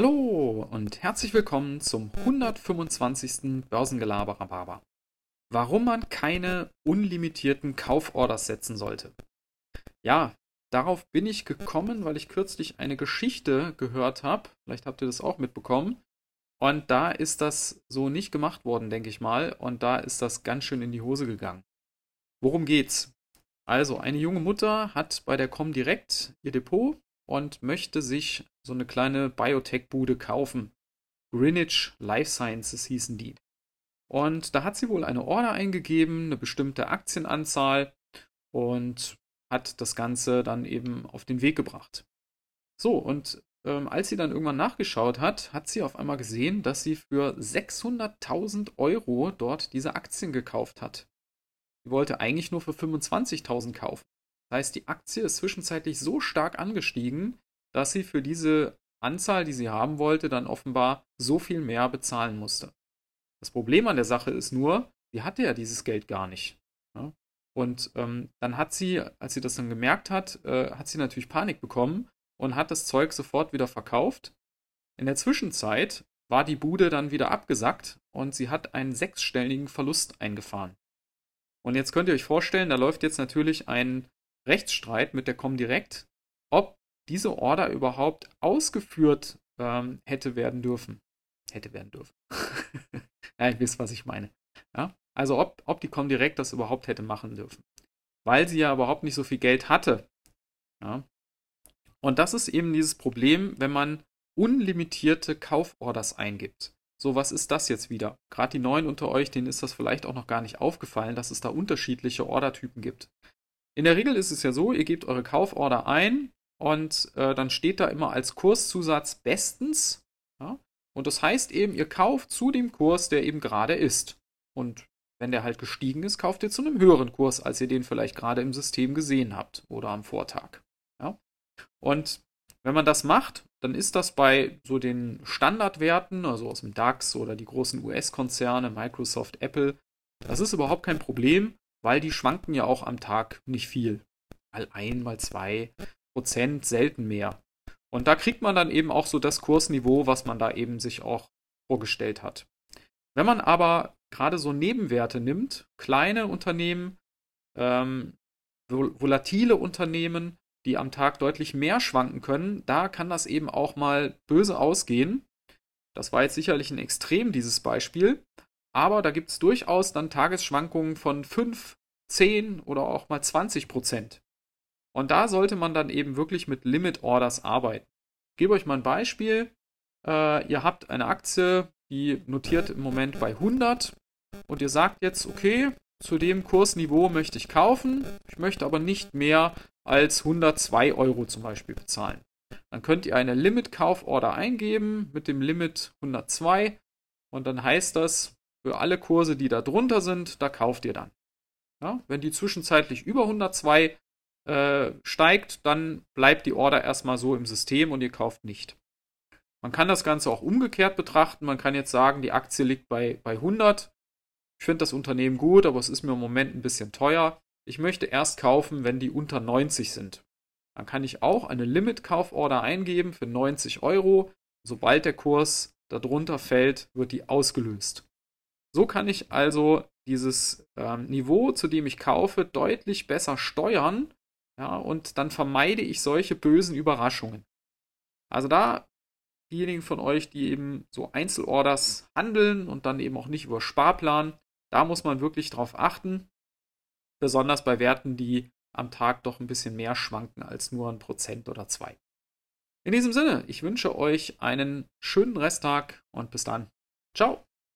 Hallo und herzlich willkommen zum 125. Börsengelaber Warum man keine unlimitierten Kauforders setzen sollte. Ja, darauf bin ich gekommen, weil ich kürzlich eine Geschichte gehört habe. Vielleicht habt ihr das auch mitbekommen. Und da ist das so nicht gemacht worden, denke ich mal. Und da ist das ganz schön in die Hose gegangen. Worum geht's? Also, eine junge Mutter hat bei der Comdirect ihr Depot und möchte sich so eine kleine Biotech-Bude kaufen. Greenwich Life Sciences hießen die. Und da hat sie wohl eine Order eingegeben, eine bestimmte Aktienanzahl und hat das Ganze dann eben auf den Weg gebracht. So, und ähm, als sie dann irgendwann nachgeschaut hat, hat sie auf einmal gesehen, dass sie für 600.000 Euro dort diese Aktien gekauft hat. Sie wollte eigentlich nur für 25.000 kaufen. Das heißt, die Aktie ist zwischenzeitlich so stark angestiegen, dass sie für diese Anzahl, die sie haben wollte, dann offenbar so viel mehr bezahlen musste. Das Problem an der Sache ist nur, sie hatte ja dieses Geld gar nicht. Ja? Und ähm, dann hat sie, als sie das dann gemerkt hat, äh, hat sie natürlich Panik bekommen und hat das Zeug sofort wieder verkauft. In der Zwischenzeit war die Bude dann wieder abgesackt und sie hat einen sechsstelligen Verlust eingefahren. Und jetzt könnt ihr euch vorstellen, da läuft jetzt natürlich ein Rechtsstreit mit der Comdirect, ob diese Order überhaupt ausgeführt ähm, hätte werden dürfen. Hätte werden dürfen. ja, ihr wisst, was ich meine. Ja? Also ob, ob die Comdirect das überhaupt hätte machen dürfen. Weil sie ja überhaupt nicht so viel Geld hatte. Ja? Und das ist eben dieses Problem, wenn man unlimitierte Kauforders eingibt. So, was ist das jetzt wieder? Gerade die Neuen unter euch, denen ist das vielleicht auch noch gar nicht aufgefallen, dass es da unterschiedliche Ordertypen gibt. In der Regel ist es ja so, ihr gebt eure Kauforder ein und äh, dann steht da immer als Kurszusatz bestens. Ja? Und das heißt eben, ihr kauft zu dem Kurs, der eben gerade ist. Und wenn der halt gestiegen ist, kauft ihr zu einem höheren Kurs, als ihr den vielleicht gerade im System gesehen habt oder am Vortag. Ja? Und wenn man das macht, dann ist das bei so den Standardwerten, also aus dem DAX oder die großen US-Konzerne, Microsoft, Apple, das ist überhaupt kein Problem weil die schwanken ja auch am Tag nicht viel. Mal ein, mal zwei Prozent, selten mehr. Und da kriegt man dann eben auch so das Kursniveau, was man da eben sich auch vorgestellt hat. Wenn man aber gerade so Nebenwerte nimmt, kleine Unternehmen, ähm, volatile Unternehmen, die am Tag deutlich mehr schwanken können, da kann das eben auch mal böse ausgehen. Das war jetzt sicherlich ein Extrem, dieses Beispiel. Aber da gibt es durchaus dann Tagesschwankungen von 5, 10 oder auch mal 20 Prozent. Und da sollte man dann eben wirklich mit Limit Orders arbeiten. Ich gebe euch mal ein Beispiel. Äh, ihr habt eine Aktie, die notiert im Moment bei 100 und ihr sagt jetzt, okay, zu dem Kursniveau möchte ich kaufen, ich möchte aber nicht mehr als 102 Euro zum Beispiel bezahlen. Dann könnt ihr eine Limit-Kauforder eingeben mit dem Limit 102 und dann heißt das, für alle Kurse, die da drunter sind, da kauft ihr dann. Ja, wenn die zwischenzeitlich über 102 äh, steigt, dann bleibt die Order erstmal so im System und ihr kauft nicht. Man kann das Ganze auch umgekehrt betrachten. Man kann jetzt sagen, die Aktie liegt bei, bei 100. Ich finde das Unternehmen gut, aber es ist mir im Moment ein bisschen teuer. Ich möchte erst kaufen, wenn die unter 90 sind. Dann kann ich auch eine Limit-Kauforder eingeben für 90 Euro. Sobald der Kurs darunter fällt, wird die ausgelöst. So kann ich also dieses ähm, Niveau, zu dem ich kaufe, deutlich besser steuern. Ja, und dann vermeide ich solche bösen Überraschungen. Also da diejenigen von euch, die eben so Einzelorders handeln und dann eben auch nicht über Sparplan, da muss man wirklich drauf achten. Besonders bei Werten, die am Tag doch ein bisschen mehr schwanken als nur ein Prozent oder zwei. In diesem Sinne, ich wünsche euch einen schönen Resttag und bis dann. Ciao.